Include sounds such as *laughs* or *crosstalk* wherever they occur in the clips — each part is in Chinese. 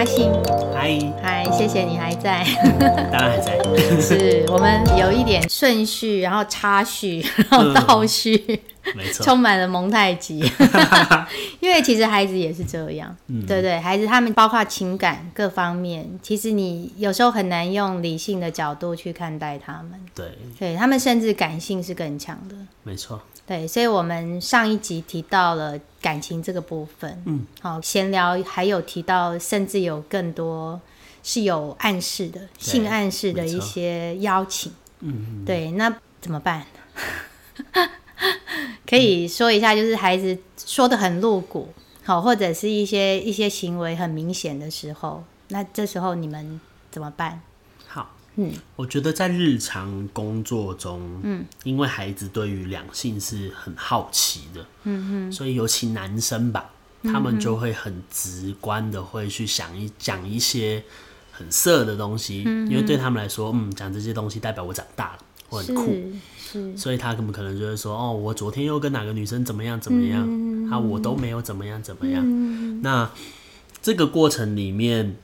阿信，嗨，嗨，谢谢你还在。*laughs* 当然还在。*laughs* 是我们有一点顺序，然后插叙，然后倒叙，没错，充满了蒙太奇。*laughs* 因为其实孩子也是这样，对不对？孩子他们包括情感各方面，其实你有时候很难用理性的角度去看待他们。对，对他们甚至感性是更强的。没错，对，所以我们上一集提到了感情这个部分，嗯，好，闲聊还有提到，甚至有更多是有暗示的性暗示的一些邀请，嗯，对，那怎么办？*laughs* *laughs* 可以说一下，就是孩子说的很露骨，好，或者是一些一些行为很明显的时候，那这时候你们怎么办？好。嗯我觉得在日常工作中，嗯，因为孩子对于两性是很好奇的，嗯嗯，所以尤其男生吧，他们就会很直观的会去想一讲一些很色的东西，因为对他们来说，嗯，讲这些东西代表我长大了，我很酷，所以他们可能就会说，哦，我昨天又跟哪个女生怎么样怎么样，啊，我都没有怎么样怎么样。那这个过程里面，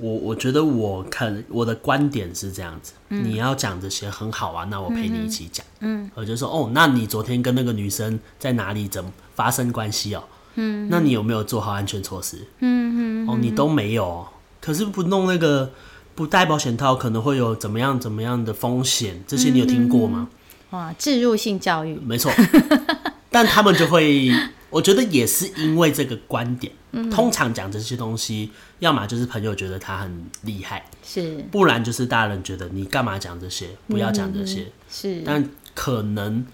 我我觉得我看我的观点是这样子，你要讲这些很好啊，那我陪你一起讲。嗯，我就说，哦，那你昨天跟那个女生在哪里怎么发生关系哦？嗯，那你有没有做好安全措施？嗯嗯，哦，你都没有哦，可是不弄那个。不戴保险套可能会有怎么样怎么样的风险，这些你有听过吗？哇，置入性教育，没错，*laughs* 但他们就会，我觉得也是因为这个观点。通常讲这些东西，要么就是朋友觉得他很厉害，是不然就是大人觉得你干嘛讲这些，不要讲这些。是，但可能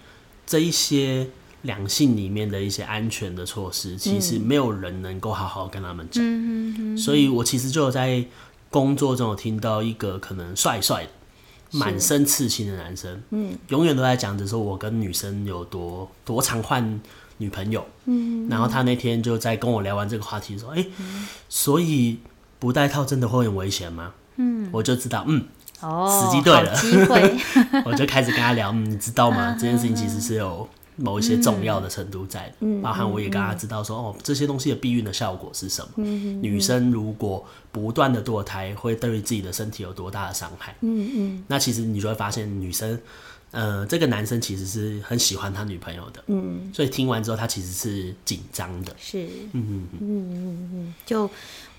这一些两性里面的一些安全的措施，其实没有人能够好好跟他们讲。所以我其实就有在。工作中有听到一个可能帅帅的、满身刺青的男生，嗯，永远都在讲着说我跟女生有多多常换女朋友，嗯，然后他那天就在跟我聊完这个话题说，哎、欸，所以不戴套真的会很危险吗？嗯，我就知道，嗯，哦，时机对了，机会，*laughs* 我就开始跟他聊，嗯，你知道吗？*laughs* 这件事情其实是有。某一些重要的程度在，嗯、包含我也跟他知道说，哦，这些东西的避孕的效果是什么？嗯、女生如果不断的堕胎，会对于自己的身体有多大的伤害？嗯嗯，那其实你就会发现，女生，呃，这个男生其实是很喜欢他女朋友的，嗯，所以听完之后，他其实是紧张的，是，嗯嗯嗯。嗯嗯，就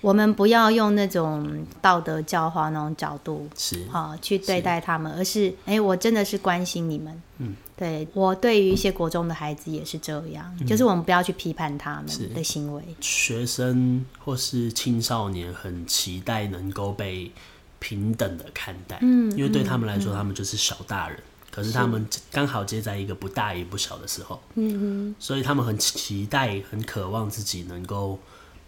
我们不要用那种道德教化那种角度，是，哦去对待他们，而是，哎、欸，我真的是关心你们，嗯。对我对于一些国中的孩子也是这样，嗯、就是我们不要去批判他们的行为。学生或是青少年很期待能够被平等的看待，嗯，因为对他们来说，嗯、他们就是小大人，可是他们刚好接在一个不大也不小的时候，嗯哼所以他们很期待、很渴望自己能够。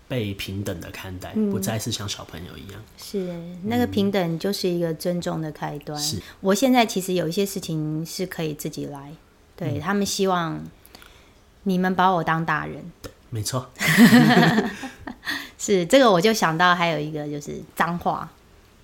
被平等的看待，不再是像小朋友一样。是那个平等，就是一个尊重的开端。是，我现在其实有一些事情是可以自己来。对、嗯、他们希望你们把我当大人。对，没错。*laughs* 是这个，我就想到还有一个就是脏话，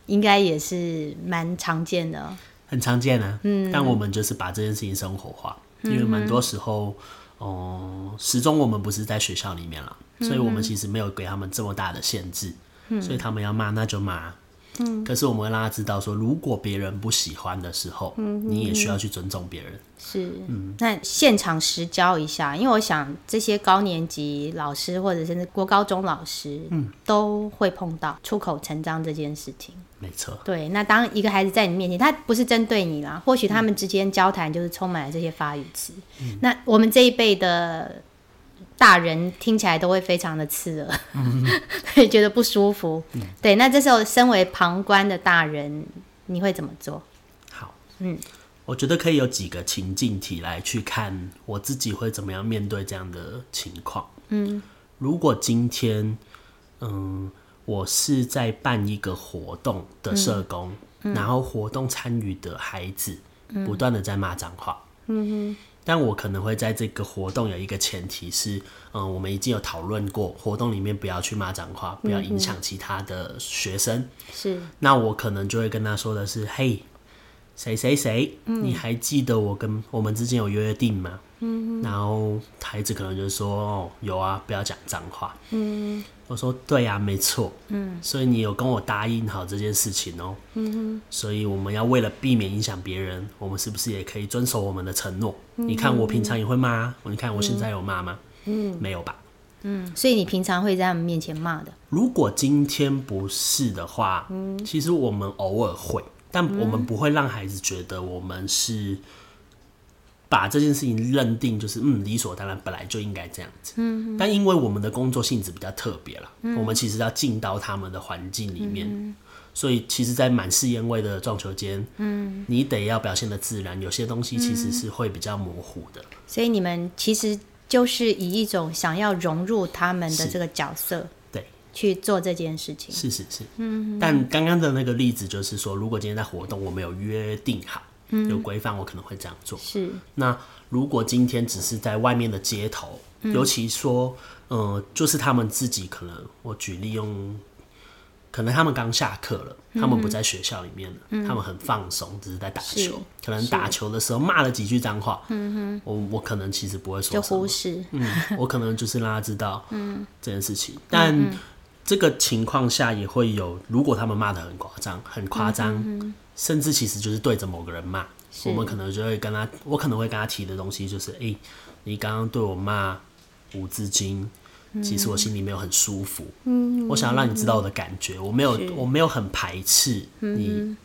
应该也是蛮常见的。很常见啊，嗯，但我们就是把这件事情生活化，嗯、因为蛮多时候，哦、呃，始终我们不是在学校里面了。所以我们其实没有给他们这么大的限制，嗯、所以他们要骂那就骂。嗯，可是我们会让他知道说，如果别人不喜欢的时候，嗯、你也需要去尊重别人。是，嗯，那现场实教一下，因为我想这些高年级老师或者甚至国高中老师，嗯，都会碰到出口成章这件事情。没错。对，那当一个孩子在你面前，他不是针对你啦，或许他们之间交谈就是充满了这些发语词。嗯、那我们这一辈的。大人听起来都会非常的刺耳，会、嗯、觉得不舒服。嗯、对，那这时候身为旁观的大人，你会怎么做？好，嗯，我觉得可以有几个情境题来去看我自己会怎么样面对这样的情况。嗯，如果今天，嗯，我是在办一个活动的社工，嗯、然后活动参与的孩子不断的在骂脏话，嗯哼。但我可能会在这个活动有一个前提是，嗯，我们已经有讨论过，活动里面不要去骂脏话，不要影响其他的学生。是。那我可能就会跟他说的是，嘿，谁谁谁，你还记得我跟我们之间有约定吗？嗯，然后孩子可能就说：“哦，有啊，不要讲脏话。”嗯，我说：“对呀，没错。”嗯，所以你有跟我答应好这件事情哦。嗯哼，所以我们要为了避免影响别人，我们是不是也可以遵守我们的承诺？你看我平常也会骂，你看我现在有骂吗？嗯，没有吧？嗯，所以你平常会在他们面前骂的。如果今天不是的话，嗯，其实我们偶尔会，但我们不会让孩子觉得我们是把这件事情认定就是嗯理所当然，本来就应该这样子。嗯，但因为我们的工作性质比较特别了，我们其实要进到他们的环境里面，所以其实，在满是烟味的撞球间，嗯，你得要表现的自然，有些东西其实是会比较模糊的。所以你们其实。就是以一种想要融入他们的这个角色，对，去做这件事情。是是是，嗯。但刚刚的那个例子就是说，如果今天在活动，我们有约定好，有规范，我可能会这样做。是。那如果今天只是在外面的街头，尤其说，呃，就是他们自己可能，我举例用。可能他们刚下课了，他们不在学校里面了，他们很放松，只是在打球。可能打球的时候骂了几句脏话，我我可能其实不会说，就忽视。嗯，我可能就是让他知道这件事情。但这个情况下也会有，如果他们骂的很夸张，很夸张，甚至其实就是对着某个人骂，我们可能就会跟他，我可能会跟他提的东西就是，哎，你刚刚对我骂五字经。其实我心里没有很舒服，嗯，我想要让你知道我的感觉，我没有，我没有很排斥你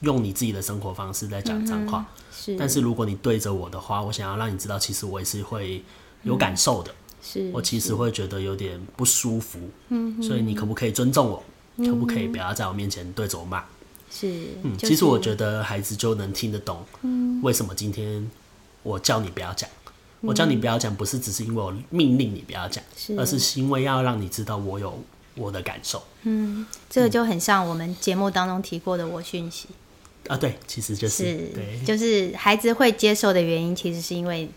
用你自己的生活方式在讲脏话，是。但是如果你对着我的话，我想要让你知道，其实我也是会有感受的，是我其实会觉得有点不舒服，嗯，所以你可不可以尊重我？可不可以不要在我面前对着我骂？是，嗯，其实我觉得孩子就能听得懂，嗯，为什么今天我叫你不要讲。我叫你不要讲，不是只是因为我命令你不要讲，而是因为要让你知道我有我的感受。嗯，这个就很像我们节目当中提过的我讯息啊，对，其实就是对，就是孩子会接受的原因，其实是因为。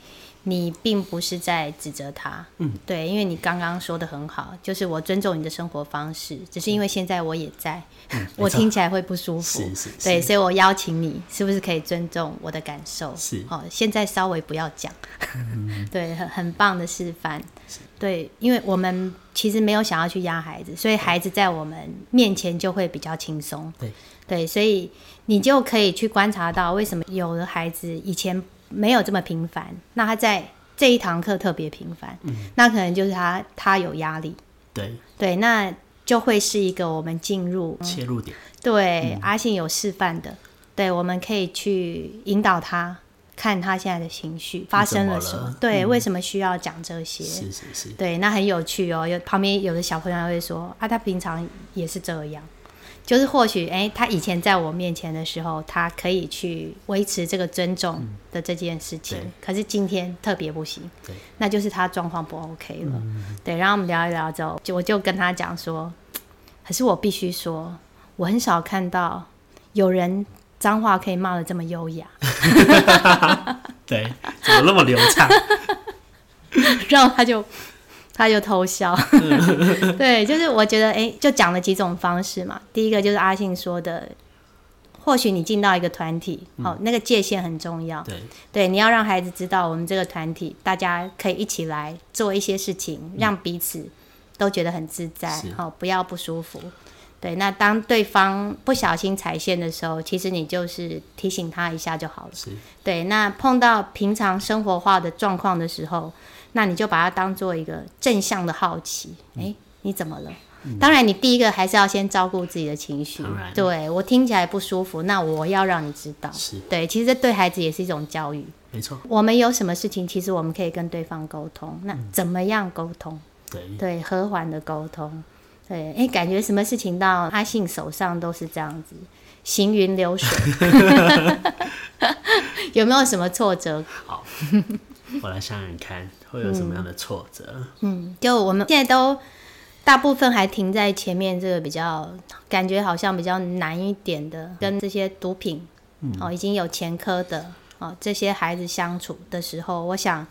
你并不是在指责他，嗯，对，因为你刚刚说的很好，就是我尊重你的生活方式，只是因为现在我也在，*laughs* 我听起来会不舒服，是是，对，所以我邀请你，是不是可以尊重我的感受？是，哦，现在稍微不要讲，*laughs* 对，很很棒的示范，对，因为我们其实没有想要去压孩子，所以孩子在我们面前就会比较轻松，对，对，所以你就可以去观察到为什么有的孩子以前。没有这么频繁，那他在这一堂课特别频繁，嗯，那可能就是他他有压力，对。对，那就会是一个我们进入切入点，对，阿信有示范的，对，我们可以去引导他看他现在的情绪发生了什么，对，为什么需要讲这些？是是是，对，那很有趣哦，有旁边有的小朋友会说啊，他平常也是这样。就是或许，哎，他以前在我面前的时候，他可以去维持这个尊重的这件事情，可是今天特别不行，那就是他状况不 OK 了。对，然后我们聊一聊之后，就我就跟他讲说，可是我必须说，我很少看到有人脏话可以骂的这么优雅。*laughs* 对，怎么那么流畅？*laughs* 然后他就。他就偷笑，*laughs* *laughs* 对，就是我觉得，哎，就讲了几种方式嘛。第一个就是阿信说的，或许你进到一个团体，好，那个界限很重要。对，对，你要让孩子知道，我们这个团体大家可以一起来做一些事情，让彼此都觉得很自在，好，不要不舒服。对，那当对方不小心踩线的时候，其实你就是提醒他一下就好了。对，那碰到平常生活化的状况的时候。那你就把它当做一个正向的好奇，哎，你怎么了？当然，你第一个还是要先照顾自己的情绪。对我听起来不舒服，那我要让你知道。是，对，其实这对孩子也是一种教育。没错。我们有什么事情，其实我们可以跟对方沟通。那怎么样沟通？对，对，和缓的沟通。对，哎，感觉什么事情到阿信手上都是这样子，行云流水。*laughs* *laughs* 有没有什么挫折？好。*laughs* 我来想想看，会有什么样的挫折？嗯，就我们现在都大部分还停在前面这个比较感觉好像比较难一点的，跟这些毒品哦已经有前科的哦这些孩子相处的时候，我想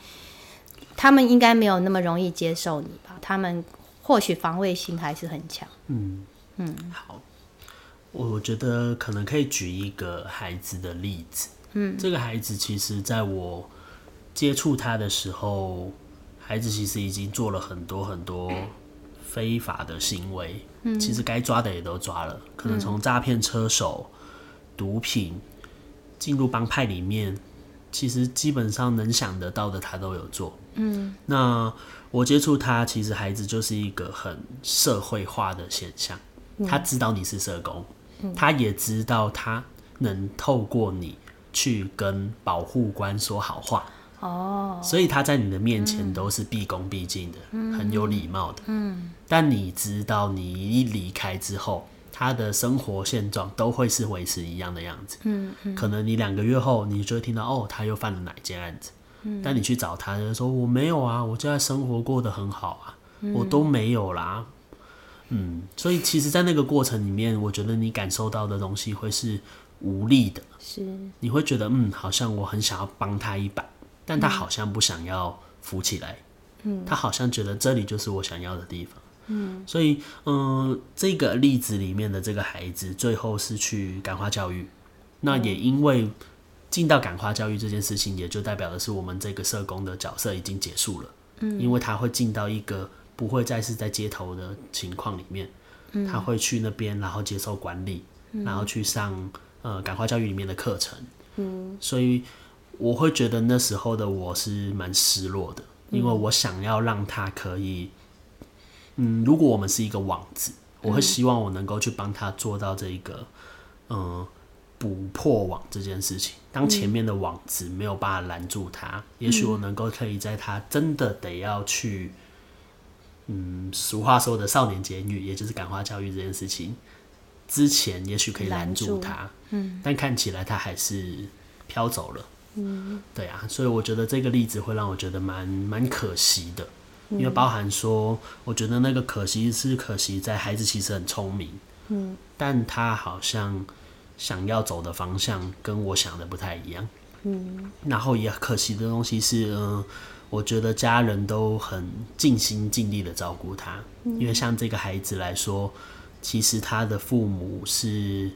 他们应该没有那么容易接受你吧？他们或许防卫心还是很强。嗯嗯，好。我觉得可能可以举一个孩子的例子。嗯，这个孩子其实在我接触他的时候，孩子其实已经做了很多很多非法的行为。嗯，其实该抓的也都抓了，可能从诈骗车手、毒品进入帮派里面，其实基本上能想得到的他都有做。嗯，那我接触他，其实孩子就是一个很社会化的现象。他知道你是社工，他也知道他能透过你去跟保护官说好话。哦，所以他在你的面前都是毕恭毕敬的，很有礼貌的。嗯，但你知道，你一离开之后，他的生活现状都会是维持一样的样子。嗯嗯，可能你两个月后，你就会听到哦，他又犯了哪件案子。嗯，但你去找他，就说我没有啊，我现在生活过得很好啊，我都没有啦。嗯，所以其实，在那个过程里面，我觉得你感受到的东西会是无力的。是，你会觉得，嗯，好像我很想要帮他一把，但他好像不想要浮起来。嗯，他好像觉得这里就是我想要的地方。嗯，所以，嗯，这个例子里面的这个孩子，最后是去感化教育。那也因为进到感化教育这件事情，也就代表的是我们这个社工的角色已经结束了。嗯，因为他会进到一个。不会再是在街头的情况里面，他会去那边，然后接受管理，然后去上呃感化教育里面的课程。嗯，所以我会觉得那时候的我是蛮失落的，因为我想要让他可以，嗯，如果我们是一个网子，我会希望我能够去帮他做到这一个，嗯，捕破网这件事情。当前面的网子没有办法拦住他，也许我能够可以在他真的得要去。嗯，俗话说的少年监狱，也就是感化教育这件事情，之前也许可以拦住他，嗯，但看起来他还是飘走了，嗯，对啊，所以我觉得这个例子会让我觉得蛮蛮可惜的，因为包含说，我觉得那个可惜是可惜在孩子其实很聪明，嗯，但他好像想要走的方向跟我想的不太一样，嗯，然后也可惜的东西是，嗯。我觉得家人都很尽心尽力的照顾他，因为像这个孩子来说，其实他的父母是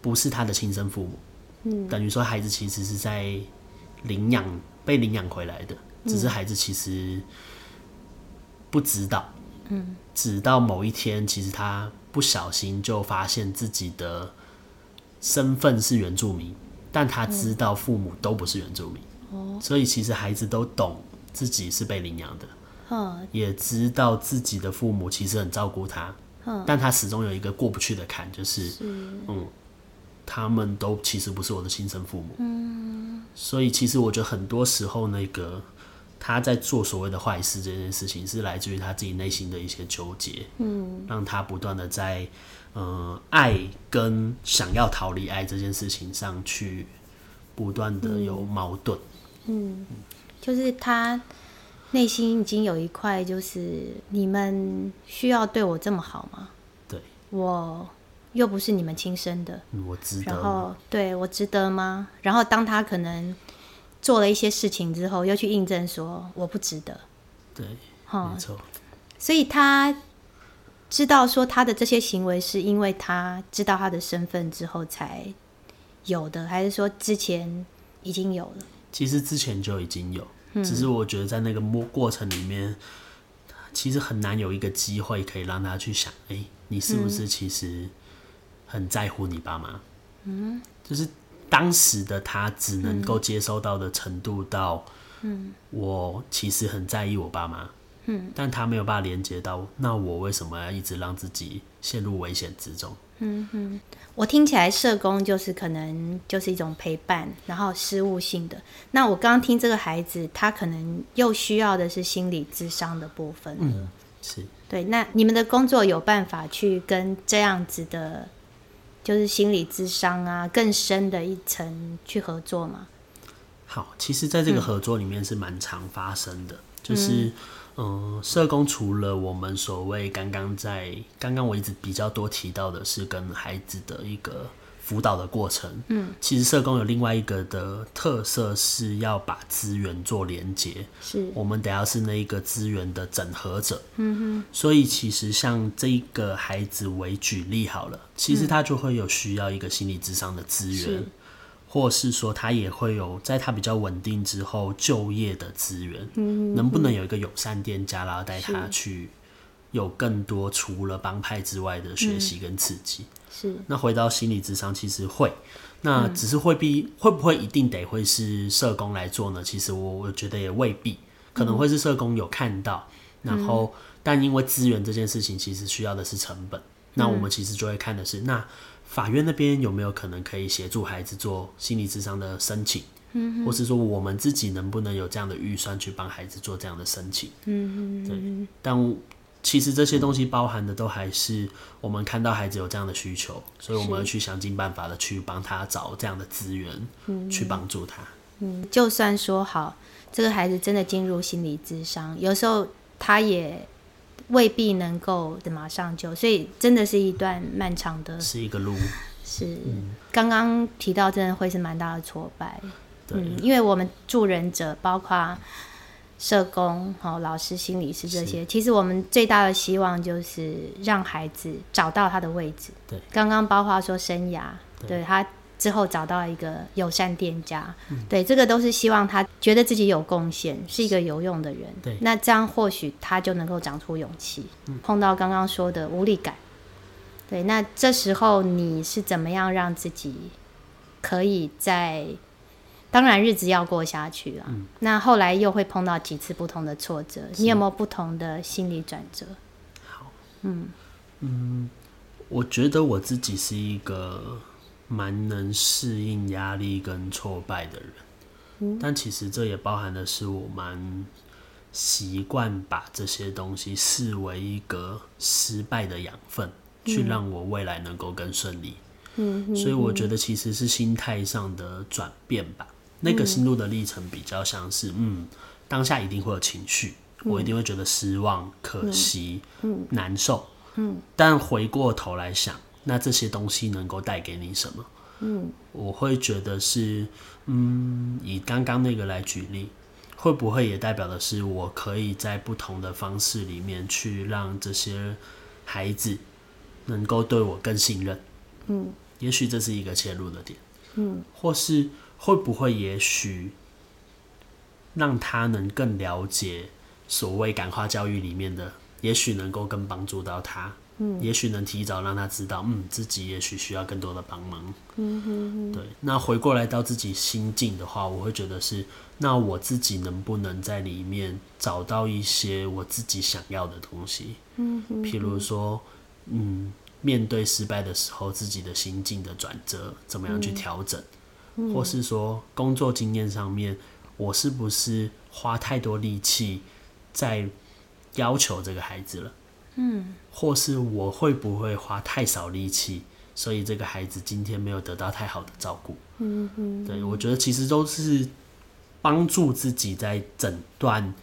不是他的亲生父母？嗯，等于说孩子其实是在领养被领养回来的，只是孩子其实不知道。嗯，直到某一天，其实他不小心就发现自己的身份是原住民，但他知道父母都不是原住民。哦，所以其实孩子都懂。自己是被领养的，嗯，也知道自己的父母其实很照顾他，嗯，但他始终有一个过不去的坎，就是，嗯，他们都其实不是我的亲生父母，嗯，所以其实我觉得很多时候那个他在做所谓的坏事这件事情，是来自于他自己内心的一些纠结，嗯，让他不断的在，呃，爱跟想要逃离爱这件事情上去不断的有矛盾，嗯。就是他内心已经有一块，就是你们需要对我这么好吗？对，我又不是你们亲生的，我值得。然后，对我值得吗？然后，当他可能做了一些事情之后，又去印证说我不值得。对，没错。所以他知道说他的这些行为是因为他知道他的身份之后才有的，还是说之前已经有了？其实之前就已经有，只是我觉得在那个过过程里面，其实很难有一个机会可以让他去想，哎，你是不是其实很在乎你爸妈？嗯，就是当时的他只能够接收到的程度到，嗯，我其实很在意我爸妈，嗯，但他没有办法连接到，那我为什么要一直让自己陷入危险之中？嗯哼，我听起来社工就是可能就是一种陪伴，然后失误性的。那我刚刚听这个孩子，他可能又需要的是心理智商的部分。嗯，是对。那你们的工作有办法去跟这样子的，就是心理智商啊更深的一层去合作嘛？好，其实在这个合作里面是蛮常发生的，就是。嗯，社工除了我们所谓刚刚在刚刚我一直比较多提到的是跟孩子的一个辅导的过程，嗯，其实社工有另外一个的特色是要把资源做连接，是。我们得要是那一个资源的整合者，嗯哼，所以其实像这一个孩子为举例好了，其实他就会有需要一个心理智商的资源是，或是说他也会有在他比较稳定之后就业的资源，嗯，能不能有一个友善店家，然后带他去有更多除了帮派之外的学习跟刺激？是那回到心理智商，其实会，那只是会必会不会一定得会是社工来做呢？其实我我觉得也未必，可能会是社工有看到，然后但因为资源这件事情，其实需要的是成本，那我们其实就会看的是，那法院那边有没有可能可以协助孩子做心理智商的申请？嗯，或是说我们自己能不能有这样的预算去帮孩子做这样的申请？嗯对，但其实这些东西包含的都还是我们看到孩子有这样的需求，所以我们要去想尽办法的去帮他找这样的资源，去帮助他。嗯，就算说好，这个孩子真的进入心理智商，有时候他也未必能够马上就，所以真的是一段漫长的。是一个路，是刚刚提到，真的会是蛮大的挫败。对，嗯，因为我们助人者，包括社工、好老师、心理师这些，其实我们最大的希望就是让孩子找到他的位置。对，刚刚包括说生涯，对对他之后找到一个友善店家，对，这个都是希望他觉得自己有贡献，是一个有用的人。对那这样或许他就能够长出勇气。碰到刚刚说的无力感，对，那这时候你是怎么样让自己可以在？当然，日子要过下去了。那后来又会碰到几次不同的挫折，你有没有不同的心理转折？好，嗯嗯我觉得我自己是一个蛮能适应压力跟挫败的人，但其实这也包含的是我蛮习惯把这些东西视为一个失败的养分，去让我未来能够更顺利。嗯所以我觉得其实是心态上的转变吧。那个心路的历程比较像是，嗯，当下一定会有情绪，我一定会觉得失望、可惜、难受，嗯，但回过头来想，那这些东西能够带给你什么？嗯，我会觉得是，嗯，以刚刚那个来举例，会不会也代表的是，我可以在不同的方式里面去让这些孩子能够对我更信任？嗯，也许这是一个切入的点。嗯，或是会不会也许让他能更了解所谓感化教育里面的，也许能够更帮助到他。嗯，也许能提早让他知道，嗯，自己也许需要更多的帮忙。嗯哼对，那回过来到自己心境的话，我会觉得是，那我自己能不能在里面找到一些我自己想要的东西？嗯哼，譬如说，嗯，面对失败的时候，自己的心境的转折，怎么样去调整？或是说工作经验上面，我是不是花太多力气在要求这个孩子了？嗯，或是我会不会花太少力气，所以这个孩子今天没有得到太好的照顾？嗯嗯，对我觉得其实都是帮助自己在诊断。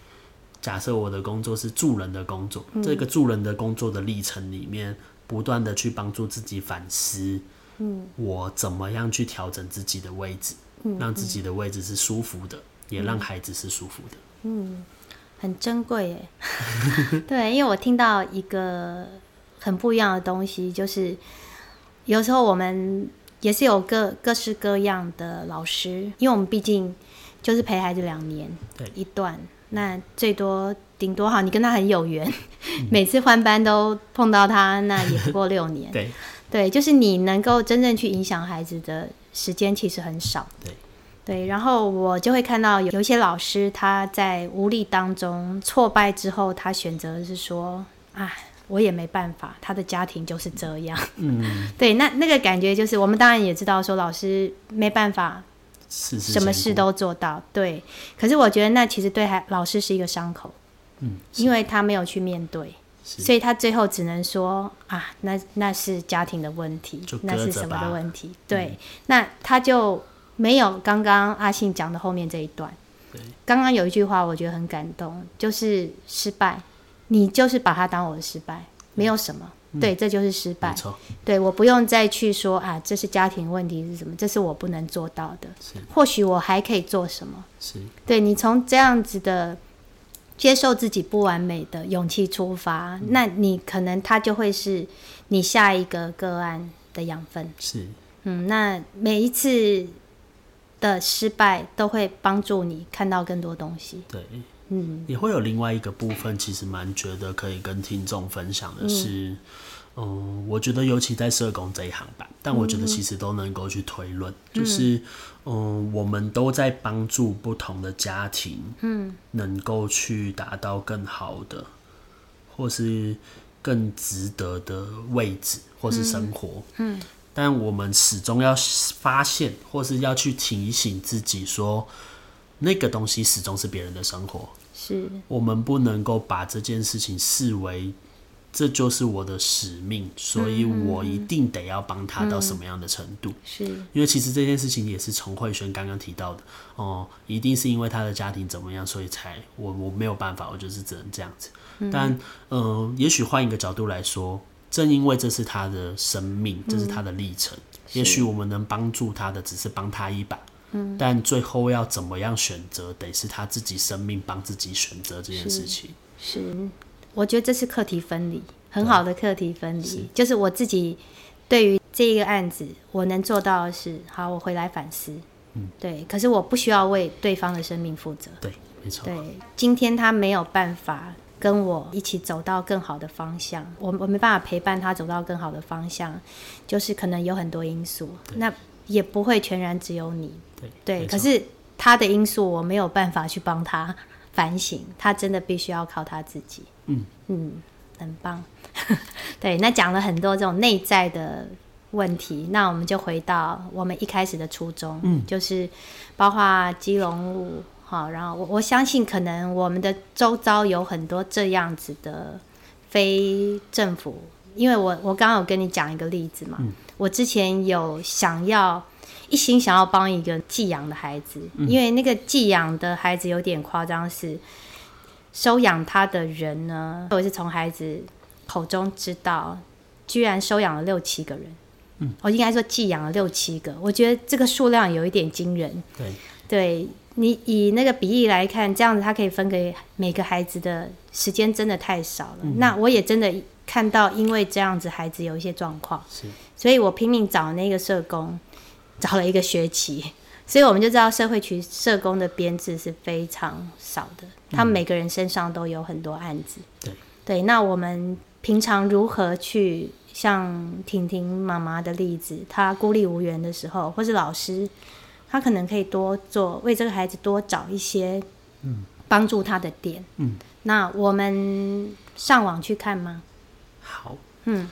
假设我的工作是助人的工作，这个助人的工作的历程里面，不断的去帮助自己反思，嗯，我怎么样去调整自己的位置，让自己的位置是舒服的，也让孩子是舒服的。嗯很珍贵耶。*laughs* 对，因为我听到一个很不一样的东西，就是有时候我们也是有各各式各样的老师，因为我们毕竟就是陪孩子两年对一段，那最多顶多好，你跟他很有缘，*laughs* 每次换班都碰到他，那也不过六年。对对，就是你能够真正去影响孩子的时间其实很少。对对，然后我就会看到有有一些老师他在无力当中挫败之后，他选择的是说，啊，我也没办法，他的家庭就是这样。嗯，*laughs* 对，那那个感觉就是，我们当然也知道说老师没办法什么事都做到，对。可是我觉得那其实对孩老师是一个伤口，嗯，因为他没有去面对，是所以他最后只能说啊，那那是家庭的问题，那是什么的问题？对，那他就没有刚刚阿信讲的后面这一段。对。刚刚有一句话我觉得很感动，就是失败，你就是把它当我的失败，没有什么，对，这就是失败。对，我不用再去说啊，这是家庭问题是什么，这是我不能做到的。是。或许我还可以做什么？是。对你从这样子的接受自己不完美的勇气出发，嗯那你可能它就会是你下一个个案的养分。是，嗯，那每一次的失败都会帮助你看到更多东西。对。嗯，也会有另外一个部分，其实蛮觉得可以跟听众分享的是，嗯、我觉得尤其在社工这一行吧，但我觉得其实都能够去推论，就是，嗯，我们都在帮助不同的家庭，嗯，能够去达到更好的，或是更值得的位置，或是生活，嗯，但我们始终要发现，或是要去提醒自己说，那个东西始终是别人的生活，是，我们不能够把这件事情视为这就是我的使命，所以我一定得要帮他到什么样的程度。是，因为其实这件事情也是陈慧萱刚刚提到的哦，一定是因为他的家庭怎么样，所以才我我没有办法，我就是只能这样子。但嗯、呃也许换一个角度来说，正因为这是他的生命，这是他的历程，也许我们能帮助他的只是帮他一把。但最后要怎么样选择，得是他自己生命帮自己选择这件事情。是，我觉得这是课题分离，很好的课题分离，就是我自己对于这一个案子，我能做到的是，好，我回来反思，嗯，对，可是我不需要为对方的生命负责，对，没错。对，今天他没有办法跟我一起走到更好的方向，我我没办法陪伴他走到更好的方向，就是可能有很多因素，那也不会全然只有你，对对，可是他的因素我没有办法去帮他反省，他真的必须要靠他自己。嗯嗯，很棒。*laughs* 对，那讲了很多这种内在的问题，那我们就回到我们一开始的初衷，嗯就是包括基隆路，好，然后我我相信可能我们的周遭有很多这样子的非政府，因为我我刚刚有跟你讲一个例子嘛，我之前有想要。一心想要帮一个寄养的孩子，因为那个寄养的孩子有点夸张，是收养他的人呢，我是从孩子口中知道，居然收养了六七个人。嗯，我应该说寄养了六七个，我觉得这个数量有一点惊人。对，对你以那个比例来看，这样子他可以分给每个孩子的时间真的太少了。那我也真的看到，因为这样子孩子有一些状况，是。所以我拼命找那个社工，找了一个学期，所以我们就知道社会局社工的编制是非常少的，他们每个人身上都有很多案子。对对，那我们平常如何去像婷婷妈妈的例子，她孤立无援的时候，或是老师，他可能可以多做为这个孩子多找一些嗯帮助他的点。嗯，那我们上网去看吗？好，嗯，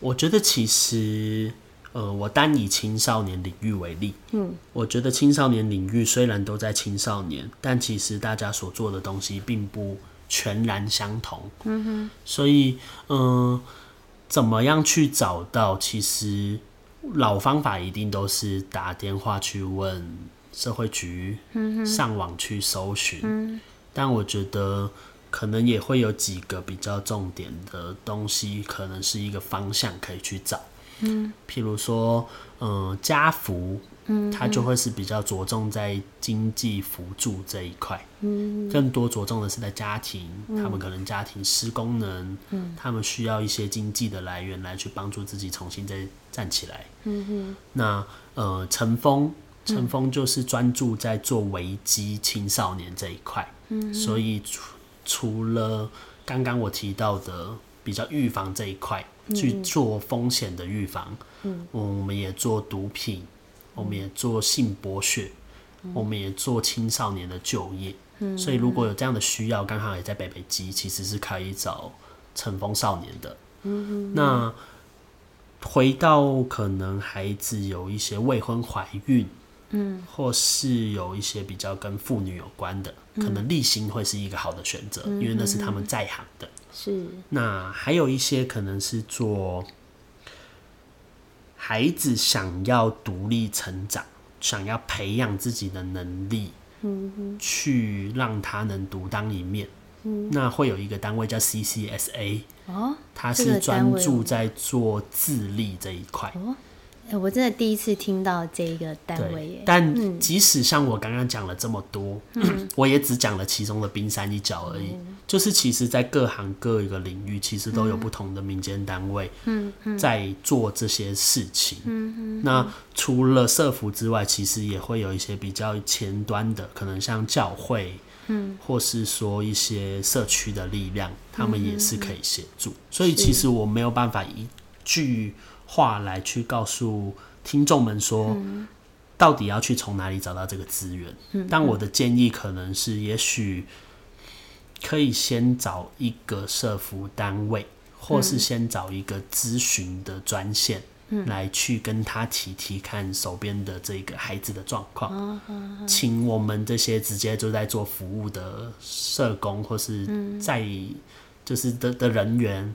我觉得其实，呃，我单以青少年领域为例，嗯，我觉得青少年领域虽然都在青少年，但其实大家所做的东西并不全然相同，嗯哼，所以，嗯、怎么样去找到？其实老方法一定都是打电话去问社会局，上网去搜寻，但我觉得可能也会有几个比较重点的东西，可能是一个方向可以去找。嗯，譬如说，嗯、家福，嗯，它就会是比较着重在经济辅助这一块，嗯，更多着重的是在家庭，他们可能家庭失功能，嗯，他们需要一些经济的来源来去帮助自己重新再站起来。嗯哼，那呃，陈峰。陈峰就是专注在做危机青少年这一块，嗯，所以除除了刚刚我提到的比较预防这一块，去做风险的预防，嗯，我们也做毒品，我们也做性剥削，我们也做青少年的就业，嗯，所以如果有这样的需要，刚好也在北北基，其实是可以找乘风少年的，嗯，那回到可能孩子有一些未婚怀孕。嗯，或是有一些比较跟妇女有关的，可能立新会是一个好的选择，因为那是他们在行的。是。那还有一些可能是做孩子想要独立成长，想要培养自己的能力，嗯，去让他能独当一面。嗯。那会有一个单位叫 CCSA，哦，它是专注在做自立这一块。哎我真的第一次听到这一个单位但即使像我刚刚讲了这么多，我也只讲了其中的冰山一角而已。嗯就是其实，在各行各一个领域，其实都有不同的民间单位，嗯在做这些事情。那除了社服之外，其实也会有一些比较前端的，可能像教会，嗯，或是说一些社区的力量，他们也是可以协助。所以，其实我没有办法一句话来去告诉听众们说，到底要去从哪里找到这个资源。但我的建议可能是，也许可以先找一个社服单位，或是先找一个咨询的专线。来去跟他提提看手边的这个孩子的状况，请我们这些直接就在做服务的社工或是在就是的的人员，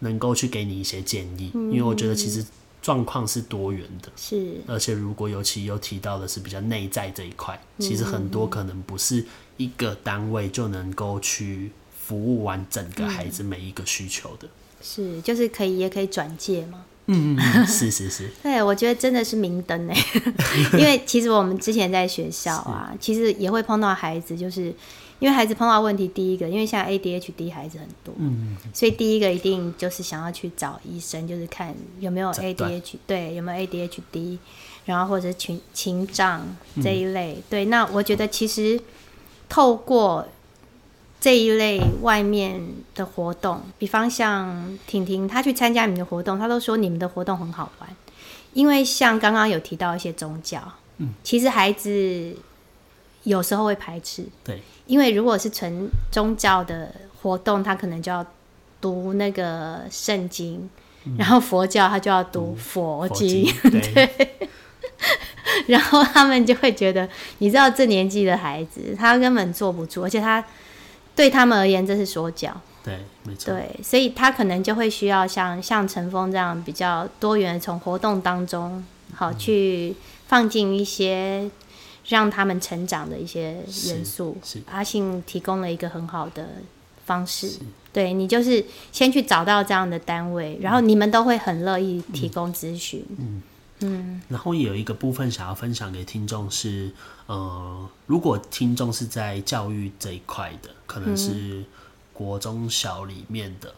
能够去给你一些建议，因为我觉得其实状况是多元的，是。而且如果尤其又提到的是比较内在这一块，其实很多可能不是一个单位就能够去服务完整个孩子每一个需求的。是，就是可以也可以转介嘛。嗯，嗯 *laughs* 是是是，对，我觉得真的是明灯哎，*laughs* 因为其实我们之前在学校啊，其实也会碰到孩子，就是因为孩子碰到问题，第一个，因为现在 ADHD 孩子很多，嗯，所以第一个一定就是想要去找医生，就是看有没有 ADH，对，有没有 ADHD，然后或者是情情障这一类。对，那我觉得其实透过这一类外面的活动，比方像婷婷，她去参加你们的活动，她都说你们的活动很好玩，因为像刚刚有提到一些宗教，嗯，其实孩子有时候会排斥，对，因为如果是纯宗教的活动，他可能就要读那个圣经，然后佛教他就要读佛佛经，*laughs* 对，然后他们就会觉得，你知道这年纪的孩子，他根本坐不住，而且他对他们而言这是说教，对，没错，对，所以他可能就会需要像像陈峰这样比较多元，从活动当中好去放进一些让他们成长的一些元素。阿信提供了一个很好的方式，对你就是先去找到这样的单位，然后你们都会很乐意提供咨询。嗯。嗯。然后也有一个部分想要分享给听众是，呃，如果听众是在教育这一块的，可能是国中小里面的，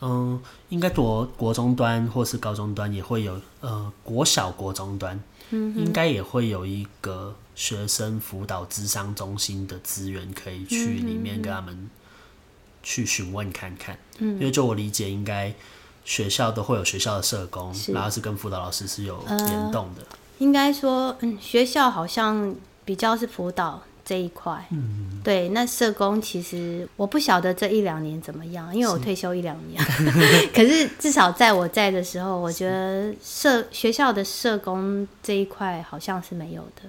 嗯、应该国国中端或是高中端也会有，呃，国小国中端，嗯应该也会有一个学生辅导智商中心的资源，可以去里面跟他们去询问看看。嗯因为就我理解，应该学校都会有学校的社工，然后是跟辅导老师是有联动的。应该说，嗯，学校好像比较是辅导这一块，嗯，对。那社工其实我不晓得这一两年怎么样，因为我退休一两年，*laughs* 可是至少在我在的时候，我觉得社学校的社工这一块好像是没有的。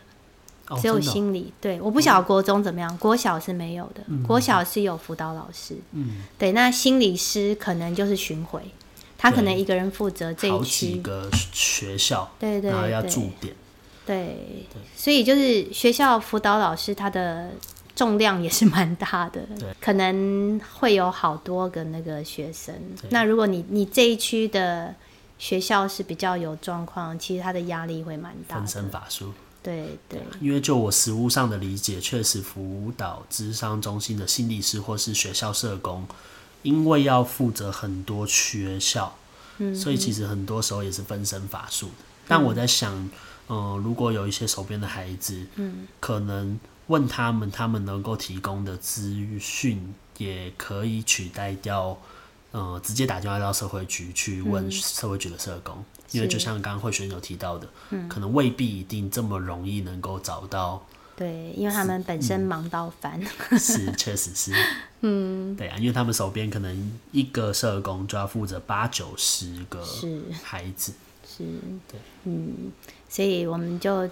哦只有心理，对，我不晓得国中怎么样，国小是没有的，国小是有辅导老师，嗯，对，那心理师可能就是巡回，他可能一个人负责这一区，几个学校，对对然后要驻点，对，所以就是学校辅导老师他的重量也是蛮大的对，可能会有好多个那个学生。那如果你你这一区的学校是比较有状况，其实他的压力会蛮大分身的。法术。对对，因为就我实务上的理解，确实辅导智商中心的心理师或是学校社工，因为要负责很多学校，嗯所以其实很多时候也是分身乏术的。但我在想，嗯、如果有一些手边的孩子，嗯，可能问他们，他们能够提供的资讯，也可以取代掉，呃，直接打电话到社会局去问社会局的社工，因为就像刚刚慧璇有提到的，可能未必一定这么容易能够找到，对，因为他们本身忙到烦。是确实是，*laughs* 嗯，对啊，因为他们手边可能一个社工就要负责八九十个是。孩子，是，对。嗯，所以我们就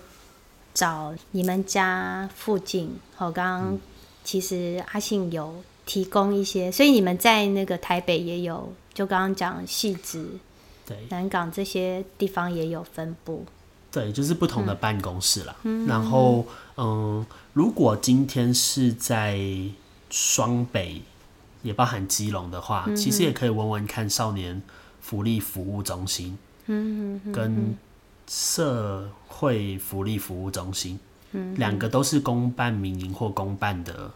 找你们家附近。好，刚刚其实阿信有提供一些，所以你们在那个台北也有，就刚刚讲戏子、对。南港这些地方也有分布。对，就是不同的办公室啦。然后，嗯，如果今天是在双北也包含基隆的话，其实也可以问问看少年福利服务中心，嗯跟社会福利服务中心，嗯，两个都是公办民营或公办的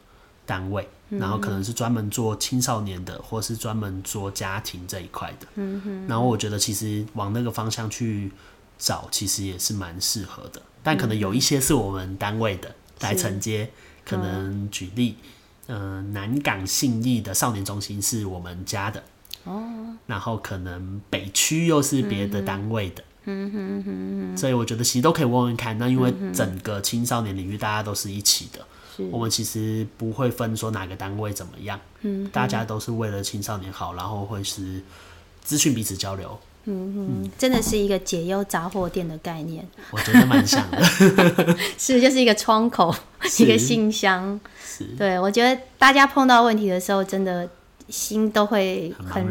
单位，然后可能是专门做青少年的，或是专门做家庭这一块的，嗯哼，然后我觉得其实往那个方向去找，其实也是蛮适合的，但可能有一些是我们单位的来承接，可能举例。呃，南港信义的少年中心是我们家的。哦，然后可能北区又是别的单位的，嗯哼哼，所以我觉得其实都可以问问看。那因为整个青少年领域大家都是一起的，我们其实不会分说哪个单位怎么样，嗯，大家都是为了青少年好，然后会是资讯彼此交流。嗯哼，真的是一个解忧杂货店的概念，我觉得蛮像的，*laughs* 是就是一个窗口，一个信箱。是，对我觉得大家碰到问题的时候，真的心都会很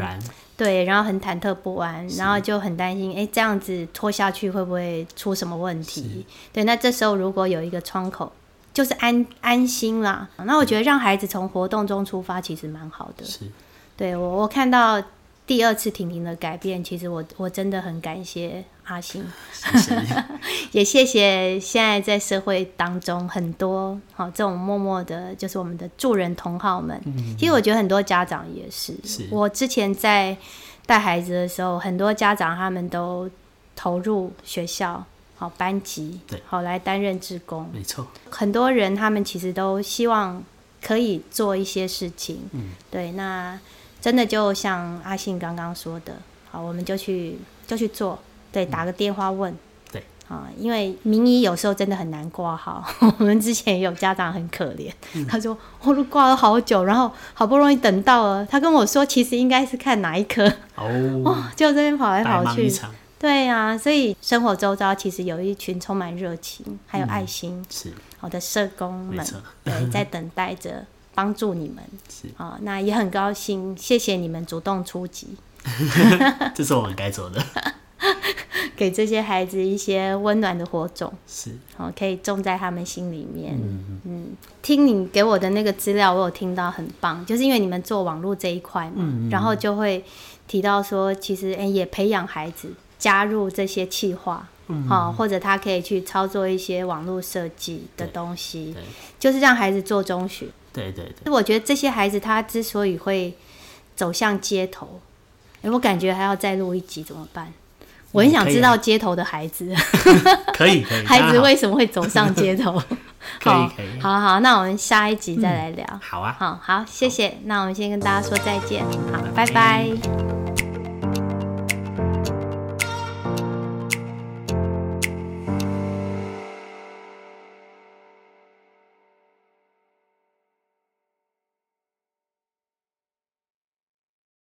对，然后很忐忑不安，然后就很担心，哎，这样子拖下去会不会出什么问题？对，那这时候如果有一个窗口，就是安安心啦。那我觉得让孩子从活动中出发，其实蛮好的。是，对我我看到。第二次婷婷的改变，其实我我真的很感谢阿星，*laughs* 也谢谢现在在社会当中很多好这种默默的，就是我们的助人同好们。其实我觉得很多家长也是，我之前在带孩子的时候，很多家长他们都投入学校好班级，对。好来担任职工。没错，很多人他们其实都希望可以做一些事情。嗯，对，那。真的就像阿信刚刚说的，好，我们就去就去做，对，打个电话问，对，啊，因为名医有时候真的很难挂号。*laughs* 我们之前也有家长很可怜，他说我都挂了好久，然后好不容易等到了，他跟我说其实应该是看哪一科，哦，*laughs* 就这边跑来跑去，对呀，所以生活周遭其实有一群充满热情还有爱心，是好的社工们，对，在等待着。帮助你们是啊，那也很高兴，谢谢你们主动出击 *laughs* *laughs* 这是我们该做的，给这些孩子一些温暖的火种，是哦，可以种在他们心里面。嗯嗯，听你给我的那个资料，我有听到很棒，就是因为你们做网络这一块嘛，然后就会提到说，其实哎，也培养孩子加入这些企划。好，或者他可以去操作一些网络设计的东西，就是让孩子做中学。对对对。我觉得这些孩子他之所以会走向街头，哎，我感觉还要再录一集怎么办？我很想知道街头的孩子，可以 *laughs* 可以，孩子为什么会走上街头？*laughs* 可以可以，好好，那我们下一集再来聊。好啊，好好，谢谢。那我们先跟大家说再见，好，拜拜。